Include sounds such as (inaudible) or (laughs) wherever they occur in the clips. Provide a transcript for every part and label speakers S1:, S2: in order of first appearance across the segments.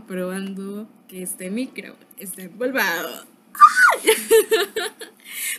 S1: probando, que este micro esté empolvado.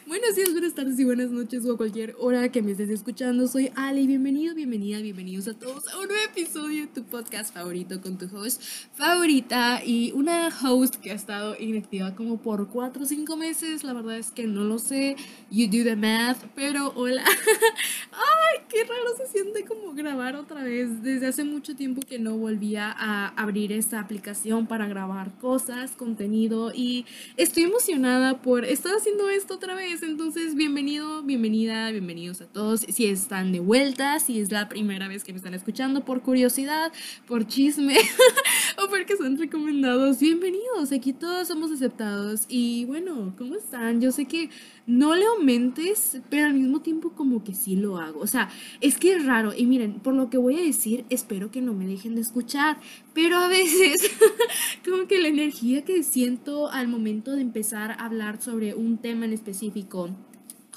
S1: Buenos días, buenas tardes y buenas noches o a cualquier hora que me estés escuchando. Soy Ali, bienvenido, bienvenida, bienvenidos a todos a un nuevo episodio de tu podcast favorito con tu host favorita y una host que ha estado inactiva como por 4 o 5 meses. La verdad es que no lo sé, you do the math, pero hola. (laughs) Ay, qué raro se siente como grabar otra vez. Desde hace mucho tiempo que no volvía a abrir esta aplicación para grabar cosas, contenido y estoy emocionada por estar haciendo esto otra vez. Entonces, bienvenido, bienvenida, bienvenidos a todos. Si están de vuelta, si es la primera vez que me están escuchando por curiosidad, por chisme (laughs) o porque son recomendados, bienvenidos. Aquí todos somos aceptados. Y bueno, ¿cómo están? Yo sé que no le aumentes, pero al mismo tiempo como que sí lo hago. O sea, es que es raro. Y miren, por lo que voy a decir, espero que no me dejen de escuchar. Pero a veces, (laughs) como que la energía que siento al momento de empezar a hablar sobre un tema en específico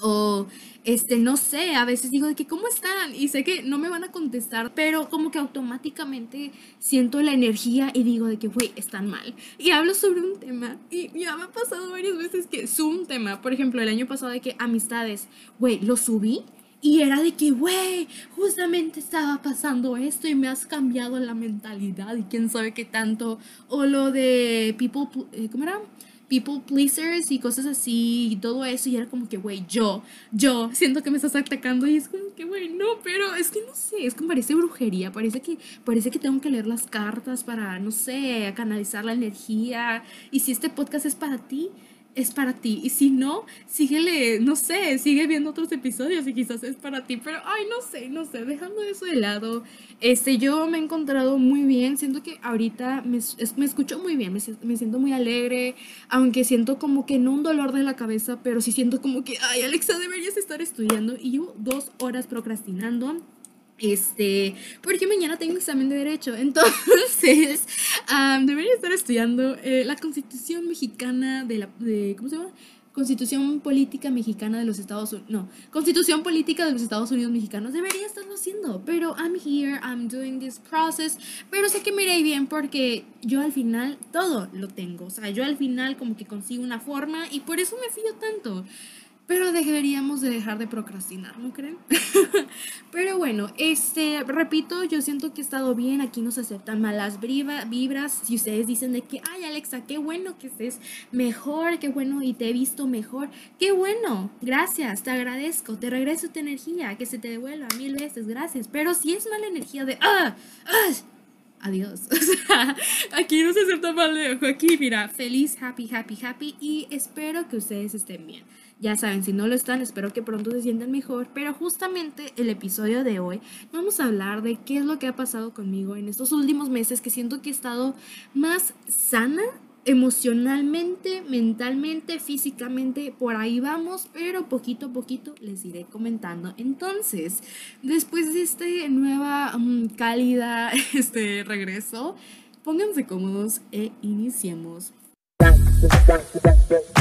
S1: o este no sé, a veces digo de que cómo están y sé que no me van a contestar, pero como que automáticamente siento la energía y digo de que güey, están mal. Y hablo sobre un tema y ya me ha pasado varias veces que es un tema, por ejemplo, el año pasado de que amistades, güey, lo subí y era de que, güey, justamente estaba pasando esto y me has cambiado la mentalidad y quién sabe qué tanto. O lo de people, eh, ¿cómo era? People pleasers y cosas así y todo eso. Y era como que, güey, yo, yo siento que me estás atacando y es como que, güey, no, pero es que no sé, es como parece brujería. Parece que, parece que tengo que leer las cartas para, no sé, canalizar la energía. Y si este podcast es para ti, es para ti. Y si no, síguele, no sé, sigue viendo otros episodios y quizás es para ti. Pero, ay, no sé, no sé, dejando eso de lado. Este, yo me he encontrado muy bien. Siento que ahorita me, me escucho muy bien, me, me, siento muy alegre. Aunque siento como que no un dolor de la cabeza, pero sí siento como que, ay, Alexa, deberías estar estudiando. Y llevo dos horas procrastinando. Este, porque mañana tengo examen de derecho, (laughs) entonces debería estar estudiando eh, la constitución mexicana de la, de, ¿cómo se llama? Constitución Política Mexicana de los Estados Unidos. No, Constitución Política de los Estados Unidos Mexicanos. Debería estarlo haciendo. Pero I'm here, I'm doing this process. Pero sé que me iré bien porque yo al final todo lo tengo. O sea, yo al final como que consigo una forma y por eso me fío tanto. Pero deberíamos de dejar de procrastinar, ¿no creen? (laughs) Pero bueno, este, repito, yo siento que he estado bien, aquí no se aceptan malas vibras. Si ustedes dicen de que, ay Alexa, qué bueno que estés mejor, qué bueno y te he visto mejor, qué bueno, gracias, te agradezco, te regreso tu energía, que se te devuelva mil veces, gracias. Pero si es mala energía de, ah, ah, adiós. (laughs) aquí no se acepta mal de ojo. Aquí, mira, feliz, happy, happy, happy. Y espero que ustedes estén bien. Ya saben, si no lo están, espero que pronto se sientan mejor. Pero justamente el episodio de hoy vamos a hablar de qué es lo que ha pasado conmigo en estos últimos meses que siento que he estado más sana emocionalmente, mentalmente, físicamente, por ahí vamos, pero poquito a poquito les iré comentando. Entonces, después de este nueva um, cálida (laughs) este regreso, pónganse cómodos e iniciemos.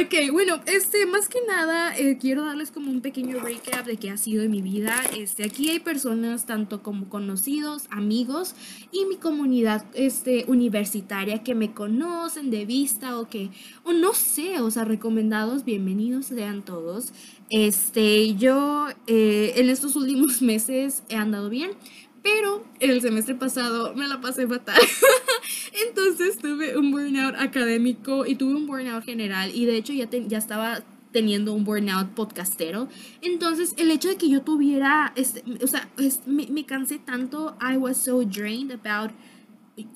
S1: ok, bueno, este, más que nada, eh, quiero darles como un pequeño recap de qué ha sido en mi vida. Este, aquí hay personas, tanto como conocidos, amigos y mi comunidad este, universitaria que me conocen de vista o que, o no sé, o sea, recomendados, bienvenidos sean todos. Este, yo eh, en estos últimos (laughs) meses he andado bien, pero el semestre pasado me la pasé fatal. (laughs) Entonces tuve un burnout académico y tuve un burnout general y de hecho ya, ya estaba teniendo un burnout podcastero. Entonces, el hecho de que yo tuviera, este, o sea, me, me, cansé tanto, I was so drained about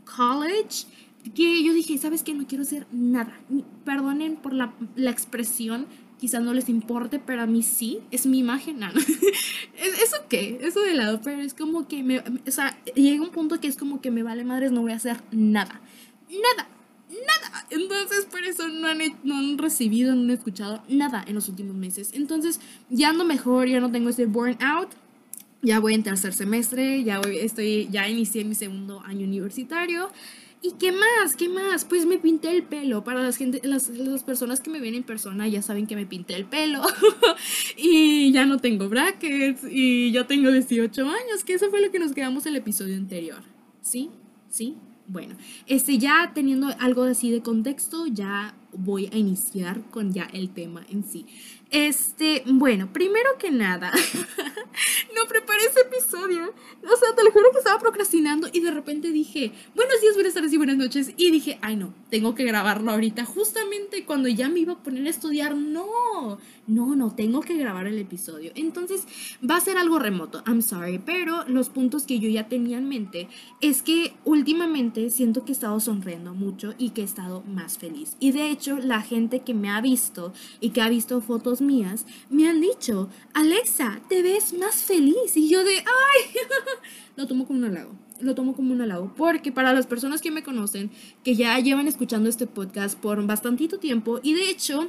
S1: college, que yo dije, ¿sabes qué? No quiero hacer nada. Perdonen por la, la expresión, quizás no les importe, pero a mí sí, es mi imagen. No, ¿Eso qué? Eso de lado, pero es como que me, o sea, llega un punto que es como que me vale madres, no voy a hacer nada. Nada. nada. Entonces, por eso no han, no han recibido, no han escuchado nada en los últimos meses. Entonces, ya ando mejor, ya no tengo ese burnout. Ya voy en tercer semestre, ya voy, estoy, ya inicié mi segundo año universitario. ¿Y qué más? ¿Qué más? Pues me pinté el pelo. Para las, gente, las, las personas que me ven en persona ya saben que me pinté el pelo. (laughs) y ya no tengo brackets. Y ya tengo 18 años, que eso fue lo que nos quedamos el episodio anterior. ¿Sí? ¿Sí? Bueno, este ya teniendo algo así de contexto, ya voy a iniciar con ya el tema en sí. Este, bueno, primero que nada, (laughs) no preparé ese episodio. O sea, te lo juro que estaba procrastinando y de repente dije, buenos días, buenas tardes y buenas noches. Y dije, ay no, tengo que grabarlo ahorita, justamente cuando ya me iba a poner a estudiar. No, no, no, tengo que grabar el episodio. Entonces, va a ser algo remoto, I'm sorry, pero los puntos que yo ya tenía en mente es que últimamente siento que he estado sonriendo mucho y que he estado más feliz. Y de hecho, la gente que me ha visto y que ha visto fotos mías me han dicho, Alexa, te ves más feliz. Y yo de, ay, (laughs) lo tomo como un halago. Lo tomo como un halago. Porque para las personas que me conocen, que ya llevan escuchando este podcast por bastantito tiempo, y de hecho,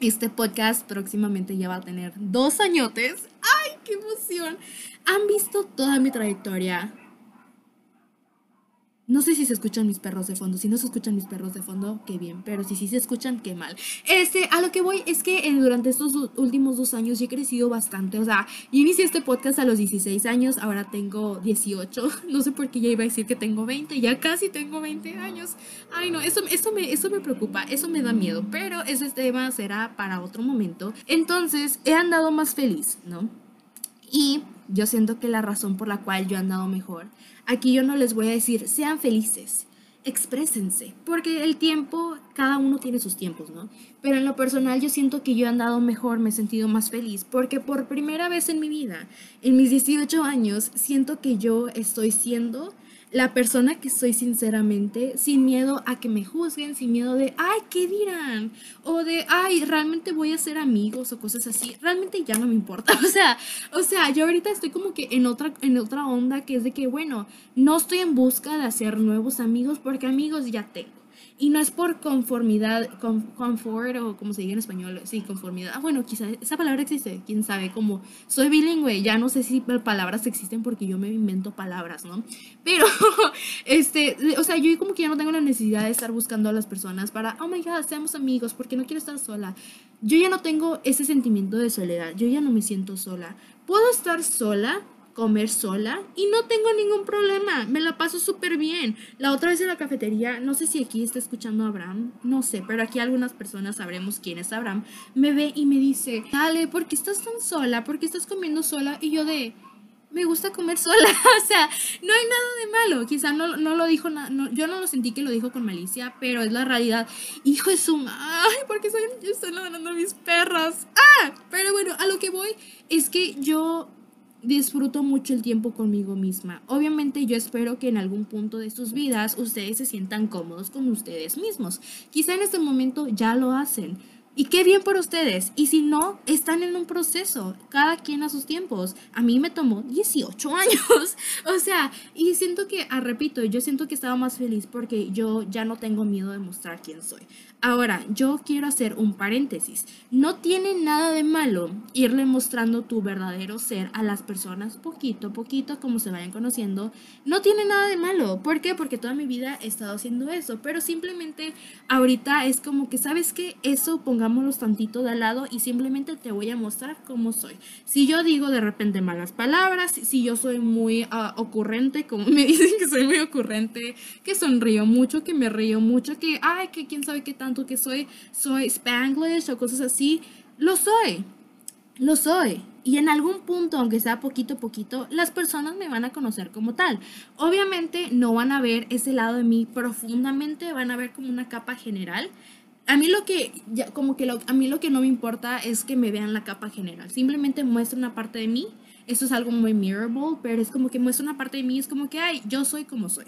S1: este podcast próximamente ya va a tener dos añotes. ¡Ay, qué emoción! Han visto toda mi trayectoria no sé si se escuchan mis perros de fondo. Si no se escuchan mis perros de fondo, qué bien. Pero si sí se escuchan, qué mal. Este, a lo que voy es que durante estos últimos dos años yo he crecido bastante. O sea, yo inicié este podcast a los 16 años, ahora tengo 18. (laughs) No sé por qué ya iba a decir que tengo 20. Ya casi tengo 20 años. Ay, no, eso, eso, me, eso me preocupa, eso me da miedo. Pero ese tema será para otro momento. Entonces, he andado más feliz, ¿no? Y yo siento que la razón por la cual yo he andado mejor Aquí yo no les voy a decir, sean felices, exprésense, porque el tiempo, cada uno tiene sus tiempos, ¿no? Pero en lo personal yo siento que yo he andado mejor, me he sentido más feliz, porque por primera vez en mi vida, en mis 18 años, siento que yo estoy siendo la persona que soy sinceramente, sin miedo a que me juzguen, sin miedo de, ay, ¿qué dirán? O de, ay, realmente voy a ser amigos o cosas así. Realmente ya no me importa. (laughs) O sea, o sea, yo ahorita estoy como que en otra, en otra onda que es de que, bueno, no estoy en busca de hacer nuevos amigos porque amigos ya tengo. Y no es por conformidad, con, confort o como se diga en español, sí, conformidad. Ah, bueno, quizá esa palabra existe, quién sabe, como soy bilingüe, ya no sé si palabras existen porque yo me invento palabras, ¿no? Pero, (laughs) este, o sea, yo como que ya no tengo la necesidad de estar buscando a las personas para, oh my god, seamos amigos, porque no quiero estar sola. Yo ya no tengo ese sentimiento de soledad, yo ya no me siento sola. Puedo estar sola, comer sola y no tengo ningún problema, me la paso súper bien. La otra vez en la cafetería, no sé si aquí está escuchando a Abraham, no sé, pero aquí algunas personas sabremos quién es Abraham, me ve y me dice, dale, ¿por qué estás tan sola? ¿Por qué estás comiendo sola? Y yo de, me gusta comer sola, (laughs) o sea, no hay nada de malo, quizá no, no lo dijo, no, yo no lo sentí que lo dijo con malicia, pero es la realidad. Hijo de su, ay, porque soy, yo estoy ladrando mis perras. Ah, pero bueno, a lo que voy es que yo disfruto mucho el tiempo conmigo misma. Obviamente yo espero que en algún punto de sus vidas ustedes se sientan cómodos con ustedes mismos. Quizá en este momento ya lo hacen. Y qué bien por ustedes. Y si no, están en un proceso, cada quien a sus tiempos. A mí me tomó 18 (laughs) años. o sea, y siento que, ah, repito, yo siento que estaba más feliz porque yo ya no tengo miedo de mostrar quién soy. Ahora, yo quiero hacer un paréntesis. No tiene nada de malo irle mostrando tu verdadero ser a las personas poquito a poquito, como se vayan conociendo. No tiene nada de malo. ¿Por qué? Porque toda mi vida he estado haciendo eso. Pero simplemente ahorita es como que, ¿sabes qué? Eso pongámoslo tantito de lado y simplemente te voy a mostrar cómo soy. Si yo digo de repente malas palabras, si yo soy muy ah, ocurrente, como (laughs) me dicen que soy muy ocurrente, que sonrío mucho, que me río mucho, que, ay, que quién sabe qué tanto que soy, soy spanglish o cosas así, lo soy, lo soy. Y en algún punto, aunque sea poquito a poquito, las personas me van a conocer como tal. Obviamente no van a ver ese lado de mí profundamente, van a ver como una capa general. A mí lo que, ya, como que a mí lo que no me importa es que me vean la capa general. Simplemente muestra una parte de mí. Esto es algo muy mirable, pero es como que muestra una parte de mí, es como que, ay, yo soy como soy.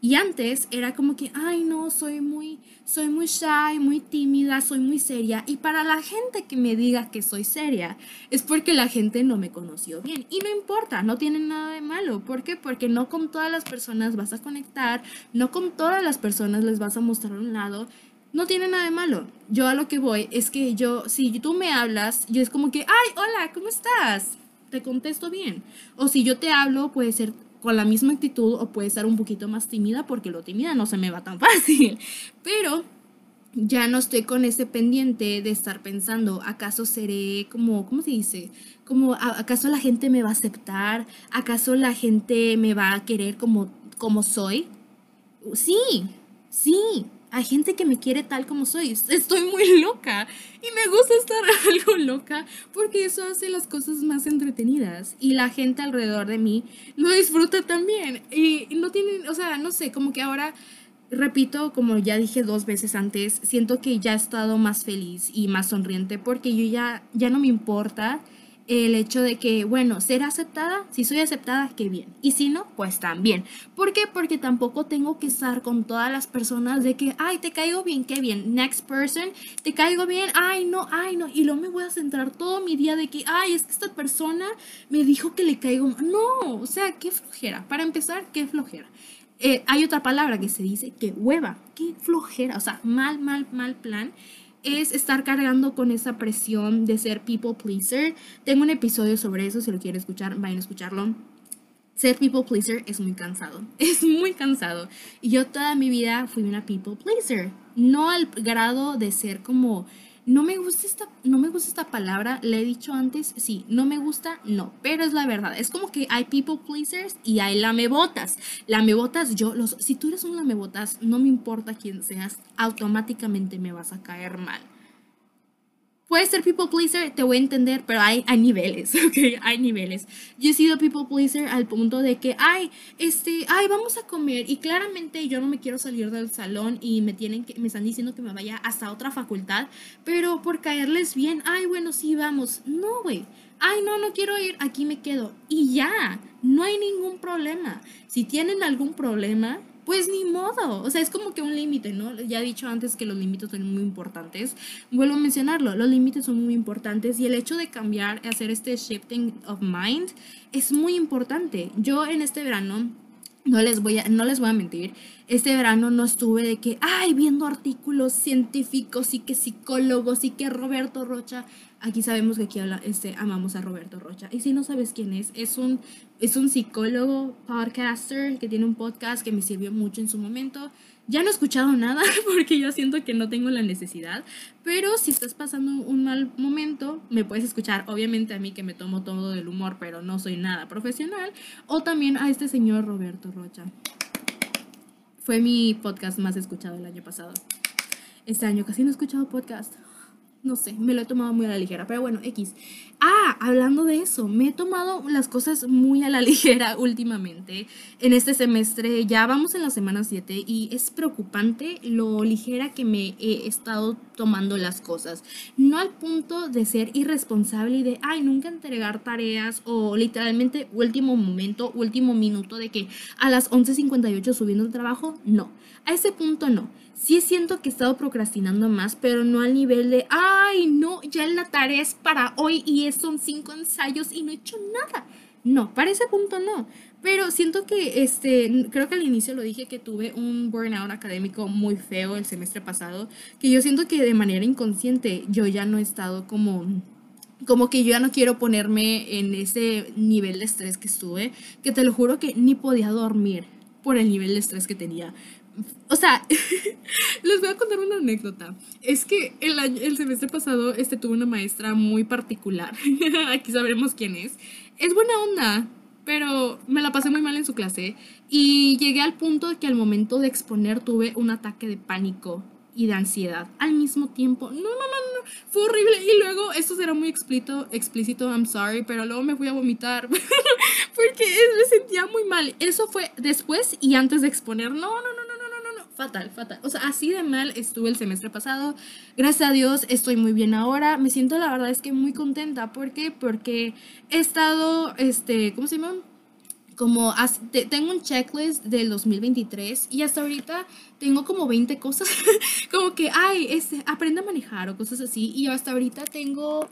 S1: Y antes era como que, ay no, soy muy, soy muy shy, muy tímida, soy muy seria. Y para la gente que me diga que soy seria, es porque la gente no me conoció bien. Y no importa, no tiene nada de malo. ¿Por qué? Porque no con todas las personas vas a conectar, no con todas las personas les vas a mostrar un lado. No tiene nada de malo. Yo a lo que voy es que yo, si tú me hablas, yo es como que, ay, hola, ¿cómo estás? Te contesto bien. O si yo te hablo, puede ser con la misma actitud o puede estar un poquito más tímida porque lo tímida no se me va tan (laughs) fácil. Pero ya no estoy con ese pendiente de estar pensando, ¿acaso seré como, ¿cómo se dice? Como, ¿acaso la gente me va a aceptar? ¿Acaso la gente me va a querer como, como soy? Sí, sí, hay gente que me quiere tal como soy. Estoy muy (laughs) loca y me gusta estar (laughs) algo loca porque eso hace las cosas más entretenidas y la gente alrededor de mí lo disfruta también. Y no tienen, o sea, no sé, como que ahora, repito, como ya dije dos veces antes, siento que ya he estado más feliz y más sonriente porque yo ya, ya no me importa el hecho de que, bueno, ser aceptada, si soy aceptada, qué bien. Y si no, pues también. ¿Por qué? Porque tampoco tengo que estar con todas las personas de que, ay, te caigo bien, qué bien. Next person, te caigo bien, ay, no, ay, no. Y luego me voy a centrar todo mi día de que, ay, es que esta persona me dijo que le caigo. No, o sea, qué flojera. Para empezar, qué flojera. Eh, hay otra palabra que se dice, que hueva, qué flojera. O sea, mal, mal, mal plan es estar cargando con esa presión de ser people pleaser. Tengo un episodio sobre eso, si lo quieren escuchar, vayan a escucharlo. Ser people pleaser es muy cansado, (laughs) es muy cansado. Y yo toda mi vida fui una people pleaser, no al grado de ser como no me gusta esta, no me gusta esta palabra, le he dicho antes, sí, no me gusta, no, pero es la verdad. Es como que hay people pleasers y hay lamebotas. Lamebotas, yo, los, si tú eres un lamebotas, no me importa quién seas, automáticamente me vas a caer mal. Puedes ser people pleaser, te voy a entender, pero hay, hay niveles, (laughs) ¿ok? Hay niveles. Yo he sido people pleaser al punto de que, ay, este, ay, vamos a comer y claramente yo no me quiero salir del salón y me tienen que, me están diciendo que me vaya hasta otra facultad, pero por caerles bien, ay, bueno, sí, vamos. No, güey. Ay, no, no quiero ir, aquí me quedo. Y ya, no hay ningún problema. Si tienen algún problema, pues ni modo. O sea, es como que un límite, ¿no? Ya he dicho antes que los límites son muy importantes. Vuelvo a mencionarlo, los límites son muy importantes y el hecho de cambiar, hacer este shifting of mind es muy importante. Yo en este verano no les voy a, no les voy a mentir, este verano no estuve de que, ay, viendo artículos científicos y que psicólogos y que Roberto Rocha Aquí sabemos que aquí este, amamos a Roberto Rocha. Y si no sabes quién es, es un, es un psicólogo, podcaster, que tiene un podcast que me sirvió mucho en su momento. Ya no he escuchado nada (laughs) porque yo siento que no tengo la necesidad, pero si estás pasando un mal momento, me puedes escuchar, obviamente a mí que me tomo todo del humor, pero no soy nada profesional, o también a este señor Roberto Rocha. Fue mi podcast más escuchado el año pasado. Este año casi no he escuchado podcast no sé, me lo he tomado muy a la ligera, pero bueno, X. Ah, hablando de eso, me he tomado las cosas muy a la (laughs) ligera últimamente. En este semestre ya vamos en la semana 7 y es preocupante lo ligera que me he estado tomando las cosas. No al punto de ser irresponsable y de, ay, nunca entregar tareas o literalmente último momento, último minuto de que a las 11.58 subiendo el trabajo, no. A ese punto no sí siento que he estado procrastinando más, pero no al nivel de, ay, no, ya la tarea es para hoy y son cinco ensayos y no he hecho nada. No, para ese punto no. Pero siento que, este, creo que al inicio lo dije que tuve un burnout académico muy feo el semestre pasado, que yo siento que de manera inconsciente yo ya no he estado como como que yo ya no quiero ponerme en ese nivel de estrés que estuve, que te lo juro que ni podía dormir por el nivel de estrés que tenía o sea, (laughs) les voy a contar una anécdota. Es que el, el semestre pasado este, tuve una maestra muy particular. (laughs) Aquí sabremos quién es. Es buena onda, pero me la pasé muy mal en su clase. Y llegué al punto de que al momento de exponer tuve un ataque de pánico y de ansiedad al mismo tiempo. No, no, no, no, fue horrible. Y luego, esto será muy explícito, explícito, I'm sorry, pero luego me fui a vomitar (laughs) porque me sentía muy mal. Eso fue después y antes de exponer. No, no, no fatal, fatal. O sea, así de mal estuve el semestre pasado. Gracias a Dios estoy muy bien ahora. Me siento la verdad es que muy contenta. ¿Por qué? Porque he estado, este, ¿cómo se llama? como tengo un checklist del 2023 y hasta ahorita tengo como 20 cosas, (laughs) como que, ay, este, aprende a manejar o cosas así. Y hasta ahorita tengo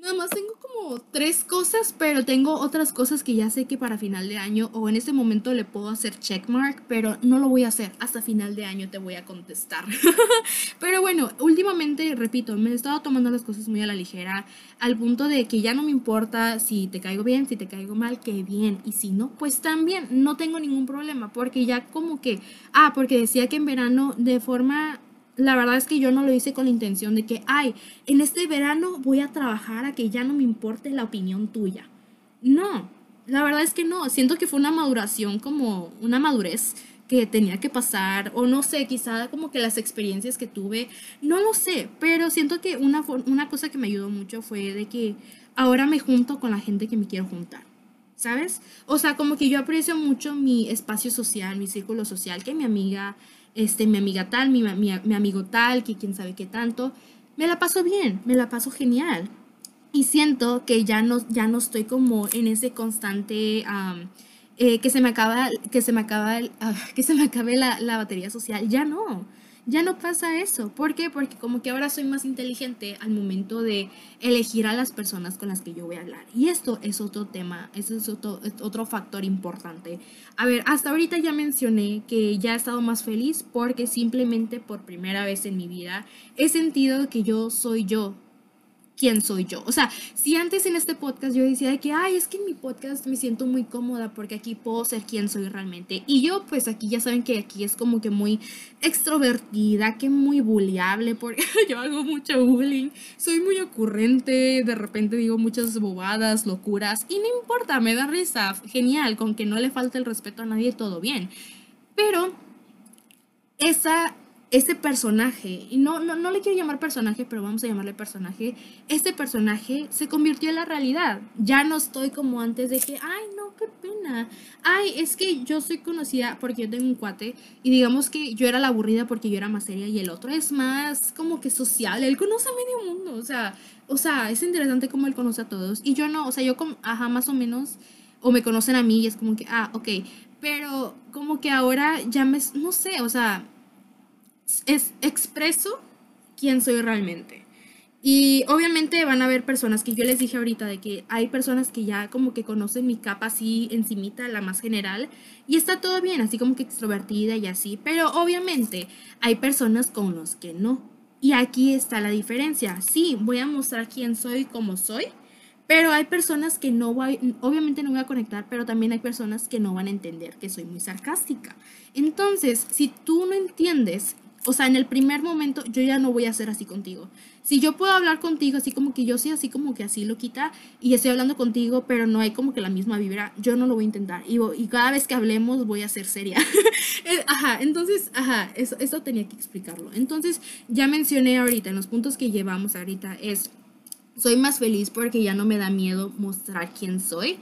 S1: Nada más tengo como tres cosas, pero tengo otras cosas que ya sé que para final de año o en este momento le puedo hacer checkmark, pero no lo voy a hacer. Hasta final de año te voy a contestar. (laughs) pero bueno, últimamente, repito, me he estado tomando las cosas muy a la ligera, al punto de que ya no me importa si te caigo bien, si te caigo mal, que bien. Y si no, pues también no tengo ningún problema, porque ya como que, ah, porque decía que en verano de forma la verdad es que yo no lo hice con la intención de que, ay, en este verano voy a trabajar a que ya no me importe la opinión tuya. No, la verdad es que no. Siento que fue una maduración, como una madurez que tenía que pasar, o no sé, quizá como que las experiencias que tuve, no lo sé, pero siento que una, una cosa que me ayudó mucho fue de que ahora me junto con la gente que me quiero juntar. ¿Sabes? O sea, como que yo aprecio mucho mi espacio social, mi círculo social, que mi amiga este, mi amiga tal, mi, mi, amigo tal, que quién sabe qué tanto, me la paso bien, me la paso genial. Y siento que ya no, ya no estoy como en ese constante... Eh, que se me acaba, que se me acaba, ah, que se me acabe la, la, batería social. Ya no, ya no pasa eso. ¿Por qué? Porque como que ahora soy más inteligente al momento de elegir a las personas con las que yo voy a hablar. Y esto es otro tema, eso es otro, otro factor importante. A ver, hasta ahorita ya mencioné que ya he estado más feliz porque simplemente por primera vez en mi vida he sentido que yo soy yo quién soy yo. O sea, si antes en este podcast yo decía de que, ay, es que en mi podcast me siento muy cómoda porque aquí puedo ser quién soy realmente. Y yo, pues aquí ya saben que aquí es como que muy extrovertida, que muy bulliable, porque (laughs) yo hago mucho bullying. Soy muy ocurrente, de repente digo muchas bobadas, locuras, y no importa, me da risa. Genial, con que no le falte el respeto a nadie, todo bien. Pero esa ese personaje, y no, no, no le quiero llamar personaje, pero vamos a llamarle personaje, este personaje se convirtió en la realidad. Ya no estoy como antes de que, ay, no, qué pena. Ay, es que yo soy conocida porque yo tengo un cuate y digamos que yo era la aburrida porque yo era más seria y el otro es más como que social. Él conoce a medio mundo, o sea, o sea, es interesante cómo él conoce a todos. Y yo no, o sea, yo como, ajá, más o menos, o me conocen a mí y es como que, ah, ok. Pero como que ahora ya me, no sé, o sea es expreso quién soy realmente. Y obviamente van a haber personas que yo les dije ahorita de que hay personas que ya como que conocen mi capa así encimita, la más general, y está todo bien, así como que extrovertida y así, pero obviamente hay personas con los que no. Y aquí está la diferencia. Sí, voy a mostrar quién soy como soy, pero hay personas que no voy, obviamente no voy a conectar, pero también hay personas que no van a entender que soy muy sarcástica. Entonces, si tú no entiendes o sea, en el primer momento yo ya no voy a ser así contigo. Si yo puedo hablar contigo así como que yo soy así como que así lo quita y estoy hablando contigo, pero no hay como que la misma vibra, yo no lo voy a intentar. Y, y cada vez que hablemos voy a ser seria. (laughs) Ajá, entonces, ajá, eso, eso tenía que explicarlo. Entonces, ya mencioné ahorita, en los puntos que llevamos ahorita es, soy más feliz porque ya no me da miedo mostrar quién soy.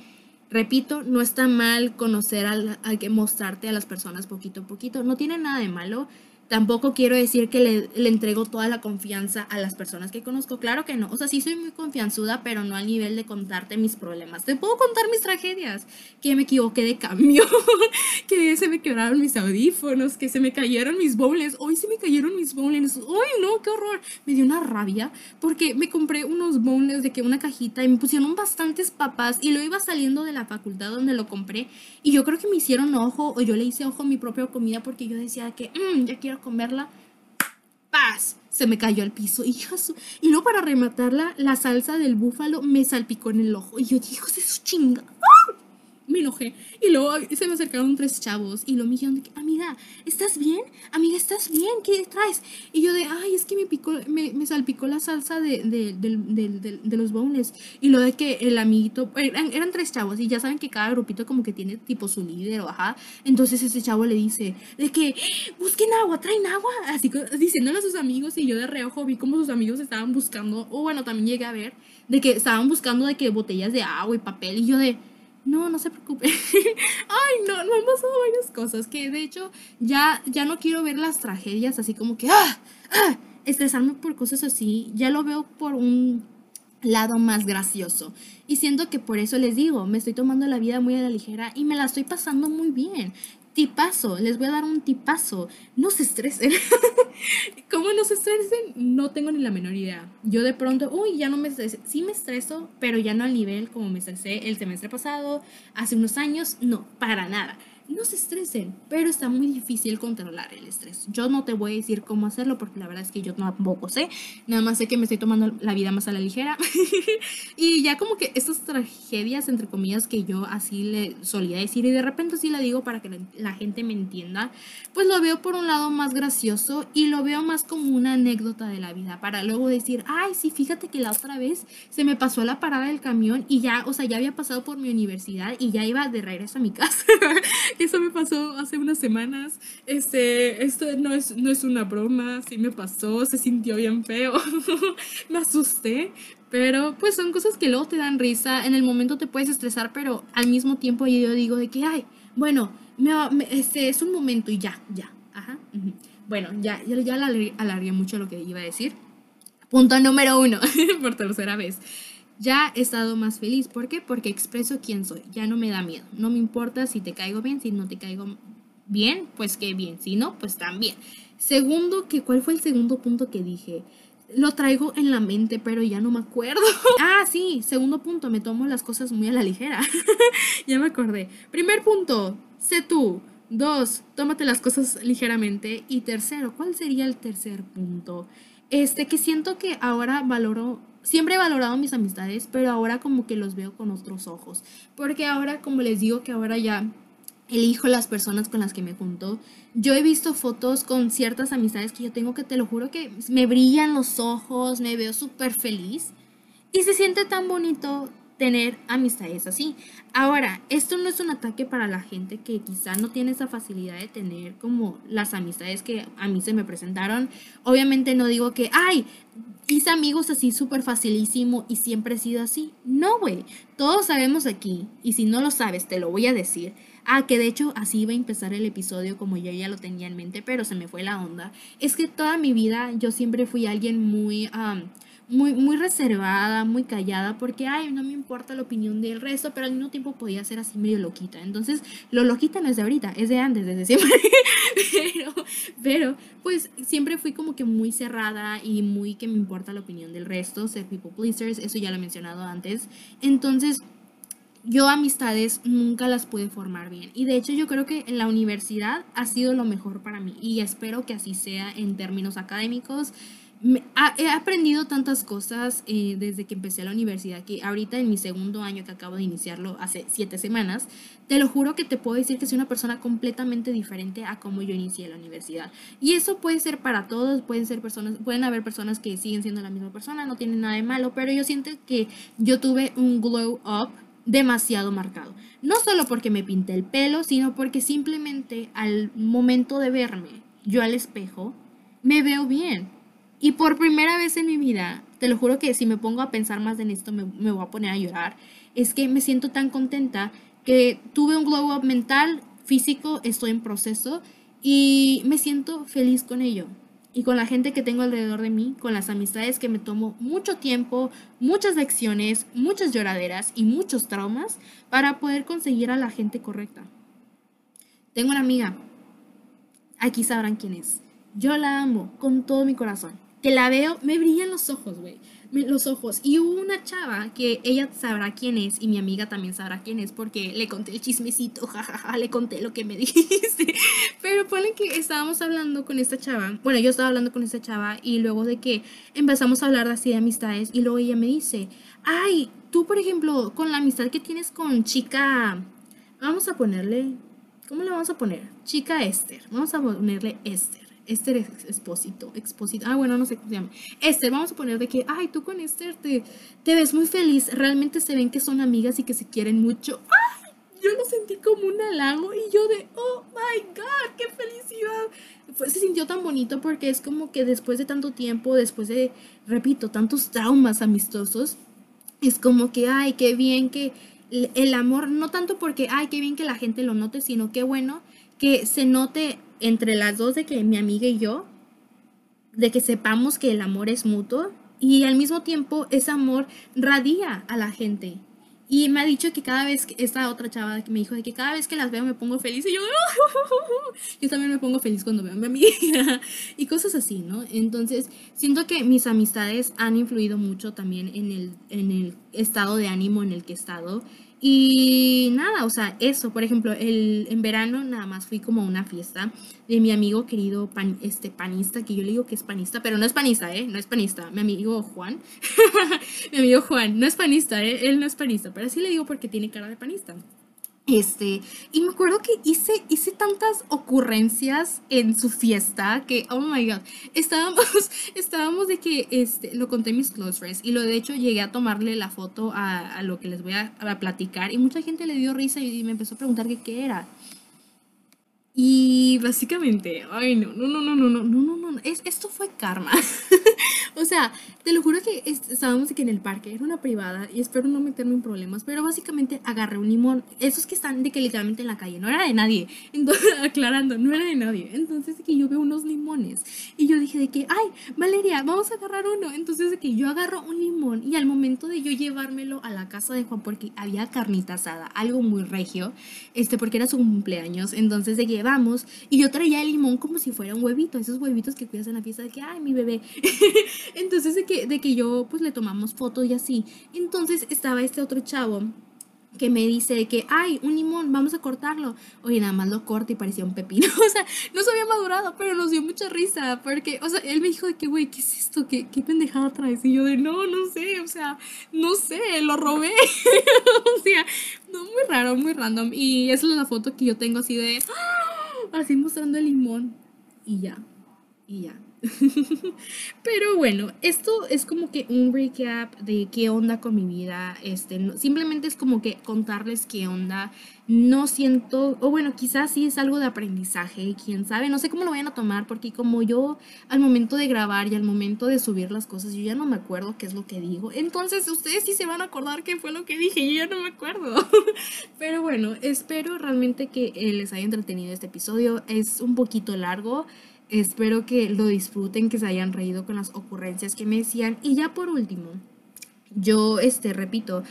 S1: Repito, no está mal conocer al, al que mostrarte a las personas poquito a poquito, no tiene nada de malo Tampoco quiero decir que le, le, entrego toda la confianza a las personas que conozco. Claro que no. O sea, sí soy muy confianzuda, pero no al nivel de contarte mis problemas. Te puedo contar mis tragedias. Que me equivoqué de cambio. (laughs) que se me quebraron mis audífonos. Que se me cayeron mis bowls. Hoy se me cayeron mis bowls. ¡Ay, no! ¡Qué horror! Me dio una rabia. Porque me compré unos bowls de que una cajita y me pusieron bastantes papas. Y lo iba saliendo de la facultad donde lo compré. Y yo creo que me hicieron ojo. O yo le hice ojo a mi propia comida. Porque yo decía que mmm, ya quiero comerla, ¡paz! Se me cayó al piso. Y, y luego para rematarla, la salsa del búfalo me salpicó en el ojo. Y yo dije, de su chinga me enojé. Y luego se me acercaron tres chavos y lo me dijeron que, amiga, ¿estás bien? Amiga, ¿estás bien? ¿Qué traes? Y yo de, ay, es que me picó, me, me salpicó la salsa de, de, de, de, los bones. Y lo de que el amiguito, eran, eran, tres chavos y ya saben que cada grupito como que tiene tipo su líder o ajá. Entonces ese chavo le dice de que, busquen agua, traen agua. Así diciéndole a sus amigos y yo de reojo vi como sus amigos estaban buscando, o bueno, también llegué a ver, de que estaban buscando de que botellas de agua y papel y yo de no, no se preocupe. (laughs) Ay, no, no han pasado varias cosas que de hecho ya, ya no quiero ver las tragedias así como que, ah, ah, estresarme por cosas así. Ya lo veo por un, lado más gracioso. Y siento que por eso les digo, me estoy tomando la vida muy a la ligera y me la estoy pasando muy bien. Tipazo, les voy a dar un tipazo. No se estresen. (laughs) ¿Cómo no se estresen? No tengo ni la menor idea. Yo de pronto, uy, ya no me estreso. Sí me estreso, pero ya no al nivel como me estresé el semestre pasado, hace unos años. No, para nada no se estresen, pero está muy difícil controlar el estrés. Yo no te voy a decir cómo hacerlo porque la verdad es que yo tampoco sé, nada más sé que me estoy tomando la vida más a la ligera (laughs) y ya como que estas tragedias, entre comillas, que yo así le solía decir y de repente sí la digo para que la gente me entienda, pues lo veo por un lado más gracioso y lo veo más como una anécdota de la vida para luego decir, ay, sí, fíjate que la otra vez se me pasó la parada del camión y ya, o sea, ya había pasado por mi universidad y ya iba de regreso a mi (laughs) casa. (laughs) Eso me pasó hace unas semanas. Este, esto no es, no es una broma, sí me pasó, se sintió bien feo. (laughs) me asusté, pero pues son cosas que luego te dan risa. En el momento te puedes estresar, pero al mismo tiempo yo digo de que, ay, bueno, me, este, es un momento y ya, ya. Ajá. Bueno, ya, ya, ya alargué mucho lo que iba a decir. Punto número uno, (laughs) por tercera vez ya he estado más feliz. ¿Por qué? Porque expreso quién soy. Ya no me da miedo. No me importa si te caigo bien, si no te caigo bien, pues qué bien. Si no, pues también. Segundo, que ¿cuál fue el segundo punto que dije? Lo traigo en la mente, pero ya no me acuerdo. (laughs) ah, sí, segundo punto, me tomo las cosas muy a la ligera. (laughs) ya me acordé. Primer punto, sé tú. Dos, tómate las cosas ligeramente. Y tercero, ¿cuál sería el tercer punto? Este, que siento que ahora valoro siempre he valorado mis amistades, pero ahora como que los veo con otros ojos. Porque ahora, como les digo, que ahora ya elijo las personas con las que me junto. Yo he visto fotos con ciertas amistades que yo tengo que te lo juro que me brillan los ojos, me veo súper feliz. Y se siente tan bonito tener amistades así. Ahora, esto no es un ataque para la gente que quizá no tiene esa facilidad de tener como las amistades que a mí se me presentaron. Obviamente no digo que, ay, hice amigos así súper facilísimo y siempre he sido así. No, güey. Todos sabemos aquí, y si no lo sabes, te lo voy a decir. Ah, que de hecho así iba a empezar el episodio como yo ya lo tenía en mente, pero se me fue la onda. Es que toda mi vida yo siempre fui alguien muy muy, muy reservada, muy callada, porque, ay, no me importa la opinión del resto, pero al mismo tiempo podía ser así medio loquita. Entonces, lo loquita no es de ahorita, es de antes, desde siempre. (laughs) pero, pero, pues siempre fui como que muy cerrada y muy que me importa la opinión del resto, ser people pleasers, eso ya lo he mencionado antes. Entonces, yo amistades nunca las pude formar bien. Y de hecho yo creo que en la universidad ha sido lo mejor para mí. Y espero que así sea en términos académicos he aprendido tantas cosas eh, desde que empecé la universidad que ahorita en mi segundo año que acabo de iniciarlo hace siete semanas, te lo juro que te puedo decir que soy una persona completamente diferente a como yo inicié la universidad. Y eso puede ser para todos, pueden ser personas, pueden haber personas que siguen siendo la misma persona, no tienen nada de malo, pero yo siento que yo tuve un glow up demasiado marcado. No solo porque me pinté el pelo, sino porque simplemente al momento de verme, yo al espejo, me veo bien y por primera vez en mi vida, te lo juro que si me pongo a pensar más en esto me, voy a poner a llorar, es que me siento tan contenta que tuve un glow up mental, físico, estoy en proceso y me siento feliz con ello. Y con la gente que tengo alrededor de mí, con las amistades que me tomo mucho tiempo, muchas lecciones, muchas lloraderas y muchos traumas para poder conseguir a la gente correcta. Tengo una amiga, aquí sabrán quién es. Yo la amo con todo mi corazón que la veo, me brillan los ojos, güey. Los ojos. Y hubo una chava que ella sabrá quién es y mi amiga también sabrá quién es porque le conté el chismecito, (laughs) jajaja, le conté lo que me (laughs) dijiste. Pero ponen que estábamos hablando con esta chava. Bueno, yo estaba hablando con esta chava y luego de que empezamos a hablar de así de amistades y luego ella me dice, ay, tú por ejemplo, con la amistad que tienes con chica, vamos a ponerle, ¿cómo le vamos a poner? Chica Esther. Vamos a ponerle Esther. Esther Expósito, Expósito, ah, bueno, no sé cómo se llama. Esther, vamos a poner de que, ay, tú con Esther te, ves muy feliz, realmente se ven que son amigas y que se quieren mucho. ¡Ay! Yo lo sentí como un halago y yo de, oh my god, qué felicidad. se sintió tan bonito porque es como que después de tanto tiempo, después de, repito, tantos traumas amistosos, es como que, ay, qué bien que el amor, no tanto porque, ay, qué bien que la gente lo note, sino qué bueno que se note entre las dos de que mi amiga y yo, de que sepamos que el amor es mutuo y al mismo tiempo ese amor radia a la gente. Y me ha dicho que cada vez, esta otra chava me dijo de que cada vez que las veo me pongo feliz y yo, (laughs) yo también me pongo feliz cuando veo a mi amiga (laughs) y cosas así, ¿no? Entonces, siento que mis amistades han influido mucho también en el, en el estado de ánimo en el que he estado y nada, o sea, eso, por ejemplo, el, en verano nada más fui como a una fiesta de mi amigo querido pan, este, panista, que yo le digo que es panista, pero no es panista, ¿eh? No es panista, mi amigo Juan, (laughs) mi amigo Juan, no es panista, ¿eh? Él no es panista, pero así le digo porque tiene cara de panista. Este, y me acuerdo que hice, hice tantas ocurrencias en su fiesta que, oh my god, estábamos, (laughs) estábamos de que, este, lo conté mis close friends y lo de hecho llegué a tomarle la foto a, lo que les voy a, a, platicar y mucha gente le dio risa y me empezó a preguntar qué era. Y básicamente, ay no, no, no, no, no, no, no, no, no, es, esto fue karma. (laughs) o sea, te lo juro que estábamos aquí en el parque, era una privada y espero no meterme en problemas, pero básicamente agarré un limón, esos que están de que literalmente en la calle, no era de nadie, (laughs) entonces, aclarando, no era de nadie, entonces de que yo veo unos limones y yo dije de que, ay, Valeria, vamos a agarrar uno, entonces de que yo agarro un limón y al momento de yo llevármelo a la casa de Juan porque había carnita asada, algo muy regio, este, porque era su cumpleaños, entonces de que y yo traía el limón como si fuera un huevito, esos huevitos que cuidas en la fiesta de que, ay, mi bebé. (laughs) Entonces de que, de que yo pues le tomamos fotos y así. Entonces estaba este otro chavo que me dice que, ay, un limón, vamos a cortarlo. Oye, nada más lo corta y parecía un pepino. (laughs) O sea, no se había madurado, pero nos dio mucha risa. Porque, o sea, él me dijo de que, güey, ¿qué es esto? ¿Qué, ¿Qué pendejada traes? Y yo de, no, no sé, o sea, no sé, lo robé. (laughs) o sea, no, muy raro, muy random. Y esa es la foto que yo tengo así de, así mostrando el limón. Y ya, y ya. (laughs) Pero bueno, esto es como que un recap de qué onda con mi vida. Este, simplemente es como que contarles qué onda. No siento, o bueno, quizás sí es algo de aprendizaje, quién sabe. No sé cómo lo vayan a tomar, porque como yo al momento de grabar y al momento de subir las cosas, yo ya no me acuerdo qué es lo que digo. Entonces, ustedes sí se van a acordar qué fue lo que dije, yo ya no me acuerdo. (laughs) Pero bueno, espero realmente que les haya entretenido este episodio. Es un poquito largo. Espero que lo disfruten, que se hayan reído con las ocurrencias que me decían. Y ya por último, yo, este, repito,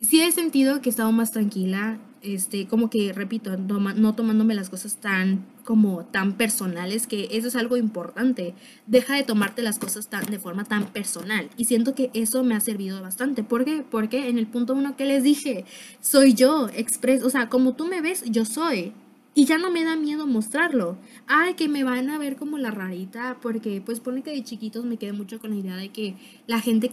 S1: sí he sentido que he estado más tranquila, este, como que, repito, no, tomándome las cosas tan, como, tan personales, que eso es algo importante. Deja de tomarte las cosas tan, de forma tan personal. Y siento que eso me ha servido bastante. ¿Por qué? Porque en el punto uno que les dije, soy yo, expreso, o sea, como tú me ves, yo soy. Y ya no me da miedo mostrarlo. Ay, que me van a ver como la rarita, porque pues pone que de chiquitos me quedé mucho con la idea de que la gente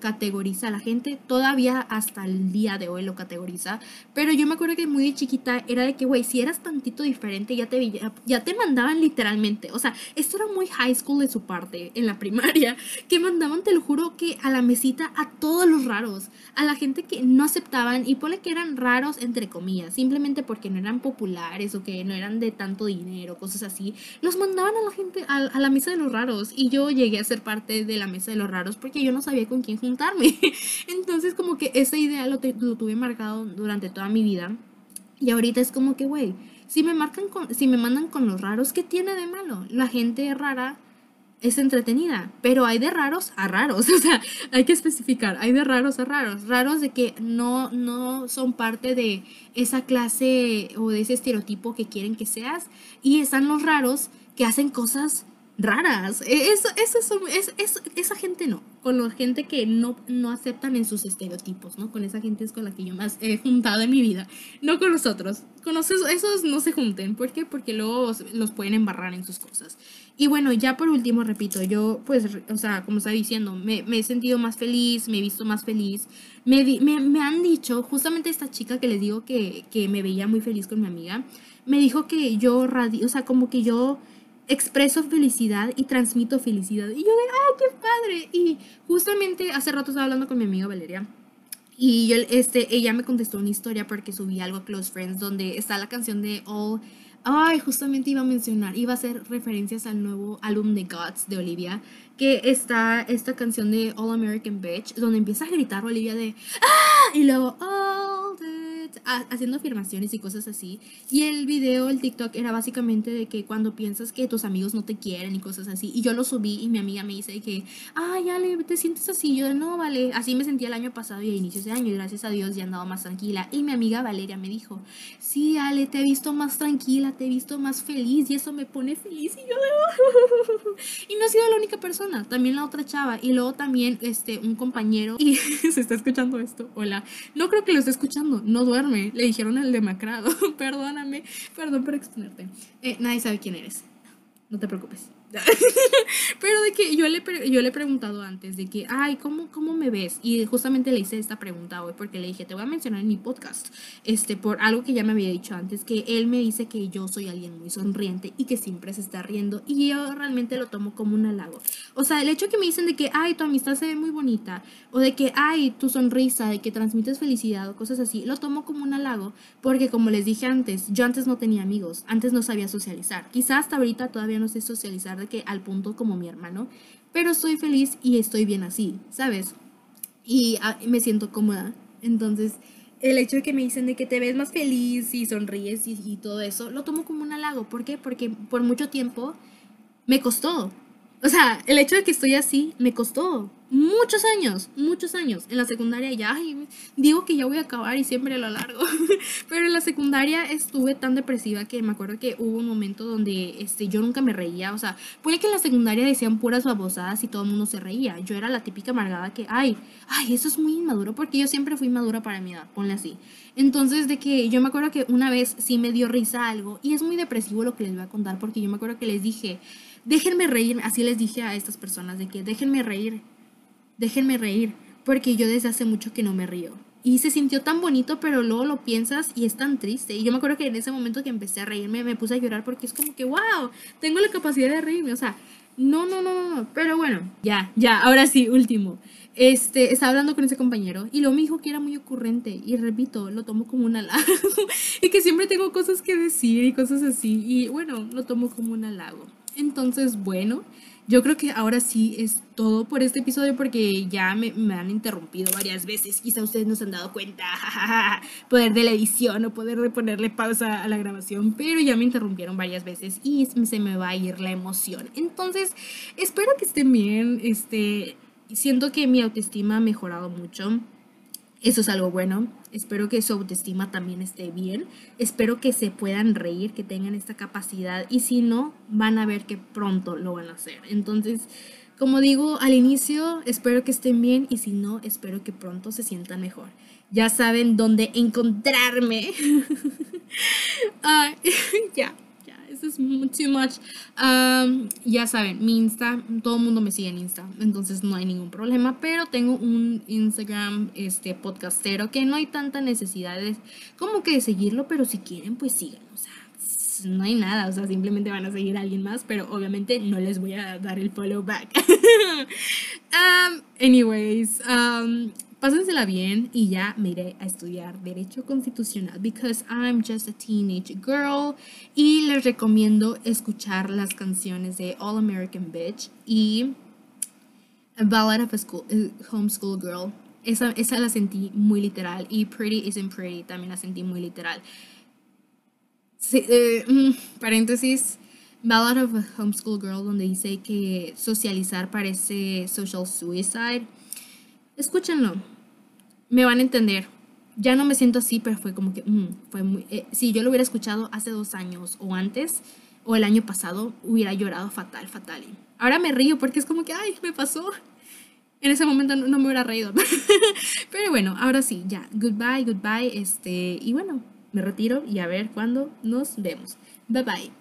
S1: categoriza, la gente todavía hasta el día de hoy lo categoriza, pero yo me acuerdo que muy de chiquita era de que, güey, si eras tantito diferente ya te, ya te mandaban literalmente, o sea, esto era muy high school de su parte, en la primaria, que mandaban, te lo juro, que a la mesita a todos los raros, a la gente que no aceptaban y pone que eran raros entre comillas, simplemente porque no eran populares o que no eran de tanto dinero, cosas así, los mandaban a la gente a, la mesa de los raros y yo llegué a ser parte de la mesa de los raros porque yo no sabía con quién juntarme. (laughs) Entonces como que esa idea lo, lo tuve marcado durante toda mi vida y ahorita es como que, güey, si me marcan con, si me mandan con los raros, ¿qué tiene de malo? La gente rara es entretenida, pero hay de raros a raros, (laughs) o sea, hay que especificar, hay de raros a raros, raros de que no, no son parte de esa clase o de ese estereotipo que quieren que seas, y están los raros que hacen cosas raras. E, eso, eso es, es, esa gente no. Con la gente que no, no aceptan en sus estereotipos, ¿no? Con esa gente es con la que yo más he juntado en mi vida. No con los otros. Con los, esos no se junten. ¿Por qué? Porque luego los pueden embarrar en sus cosas. Y bueno, ya por último, repito, yo, pues, o sea, como estaba diciendo, me, me he sentido más feliz, me he visto más feliz. Me, me, me, han dicho, justamente esta chica que les digo que, que me veía muy feliz con mi amiga, me dijo que yo, radio, o sea, como que yo expreso felicidad y transmito felicidad. Y yo de, ¡ay, qué padre! Y justamente hace rato estaba hablando con mi amiga Valeria. Y yo, este, ella me contestó una historia porque subí algo a Close Friends donde está la canción de All. Ay, justamente iba a mencionar, iba a hacer referencias al nuevo álbum de Gods de Olivia, que está esta canción de All American Bitch, donde empieza a gritar Olivia de ¡Ah! Y luego, All haciendo afirmaciones y cosas así. Y el video, el TikTok, era básicamente de que cuando piensas que tus amigos no te quieren y cosas así. Y yo lo subí y mi amiga me dice que, ay, Ale, te sientes así. Yo, no, vale, así me sentía el año pasado y a inicios de año. Y gracias a Dios ya andaba más tranquila. Y mi amiga Valeria me dijo, sí, Ale, te he visto más tranquila, te he visto más feliz y eso me pone feliz. Y yo, (laughs) y no ha sido la única persona, también la otra chava. Y luego también este, un compañero. Y (laughs) se está escuchando esto. Hola. No creo que lo esté escuchando. No duerme. Le dijeron el demacrado. (laughs) Perdóname. Perdón por exponerte. Eh, nadie sabe quién eres. No te preocupes. (laughs) Pero de que yo le, yo le he preguntado antes de que, ay, ¿cómo, ¿cómo me ves? Y justamente le hice esta pregunta hoy porque le dije, te voy a mencionar en mi podcast, este, por algo que ya me había dicho antes, que él me dice que yo soy alguien muy sonriente y que siempre se está riendo y yo realmente lo tomo como un halago. O sea, el hecho que me dicen de que, ay, tu amistad se ve muy bonita o de que, ay, tu sonrisa, de que transmites felicidad o cosas así, lo tomo como un halago porque como les dije antes, yo antes no tenía amigos, antes no sabía socializar. Quizás hasta ahorita todavía no sé socializar de que al punto como mi hermano, pero estoy feliz y estoy bien así, ¿sabes? Y ah, me siento cómoda. Entonces, el hecho de que me dicen de que te ves más feliz y sonríes y, y todo eso, lo tomo como un halago. ¿Por qué? Porque por mucho tiempo me costó. O sea, el hecho de que estoy así me costó muchos años, muchos años. En la secundaria ya, digo que ya voy a acabar y siempre lo largo. (laughs) Pero en la secundaria estuve tan depresiva que me acuerdo que hubo un momento donde este, yo nunca me reía. O sea, puede que en la secundaria decían puras babosadas y todo el mundo se reía. Yo era la típica amargada que, ay, ay, eso es muy inmaduro porque yo siempre fui madura para mi edad, ponle así. Entonces, de que yo me acuerdo que una vez sí me dio risa algo y es muy depresivo lo que les voy a contar porque yo me acuerdo que les dije, déjenme reír, así les dije a estas personas de que déjenme reír déjenme reír, porque yo desde hace mucho que no me río. Y se sintió tan bonito, pero luego lo piensas y es tan triste. Y yo me acuerdo que en ese momento que empecé a reírme, me puse a llorar porque es como que, wow, tengo la capacidad de reírme. O sea, no, no, no, no. Pero bueno, ya, ya, ahora sí, último. Este, estaba hablando con ese compañero y luego me dijo que era muy ocurrente. Y repito, lo tomo como un halago. (laughs) y que siempre tengo cosas que decir y cosas así. Y bueno, lo tomo como un halago. Entonces, bueno, yo creo que ahora sí es todo por este episodio porque ya me, han interrumpido varias veces. Quizá ustedes no se han dado cuenta. (laughs) poder de la edición o poder de ponerle pausa a la grabación. Pero ya me interrumpieron varias veces y se me va a ir la emoción. Entonces, espero que estén bien. Este, siento que mi autoestima ha mejorado mucho. Eso es algo bueno. Espero que su autoestima también esté bien. Espero que se puedan reír, que tengan esta capacidad. Y si no, van a ver que pronto lo van a hacer. Entonces, como digo al inicio, espero que estén bien. Y si no, espero que pronto se sientan mejor. Ya saben dónde encontrarme. (laughs) (laughs) ya es too much. Ya saben, mi Insta, todo el mundo me sigue en Insta, entonces no hay ningún problema, pero tengo un Instagram este, podcastero que no hay tanta necesidad de, como que de seguirlo, pero si quieren, pues sigan, o sea, no hay nada, o sea, simplemente van a seguir a alguien más, pero obviamente no les voy a dar el follow back. (laughs) anyways, pásensela bien y ya me iré a estudiar Derecho Constitucional because I'm just a teenage girl y les recomiendo escuchar las canciones de All American Bitch y A Ballad of a School, eh, Homeschool Girl. Esa, esa la sentí muy literal y Pretty Isn't Pretty también la sentí muy literal. Eh, mm, paréntesis. Ballad of a Homeschool Girl, donde dice que socializar parece social suicide escúchenlo, me van a entender. Ya no me siento así, pero fue como que, mm, fue muy, eh, si yo lo hubiera escuchado hace dos años o antes, o el año pasado, hubiera llorado fatal, fatal. Ahora me río porque es como que, ay, me pasó. En ese momento no, no me hubiera reído. (laughs) pero bueno, ahora sí, ya, goodbye, goodbye, este, y bueno, me retiro y a ver cuándo nos vemos. Bye bye.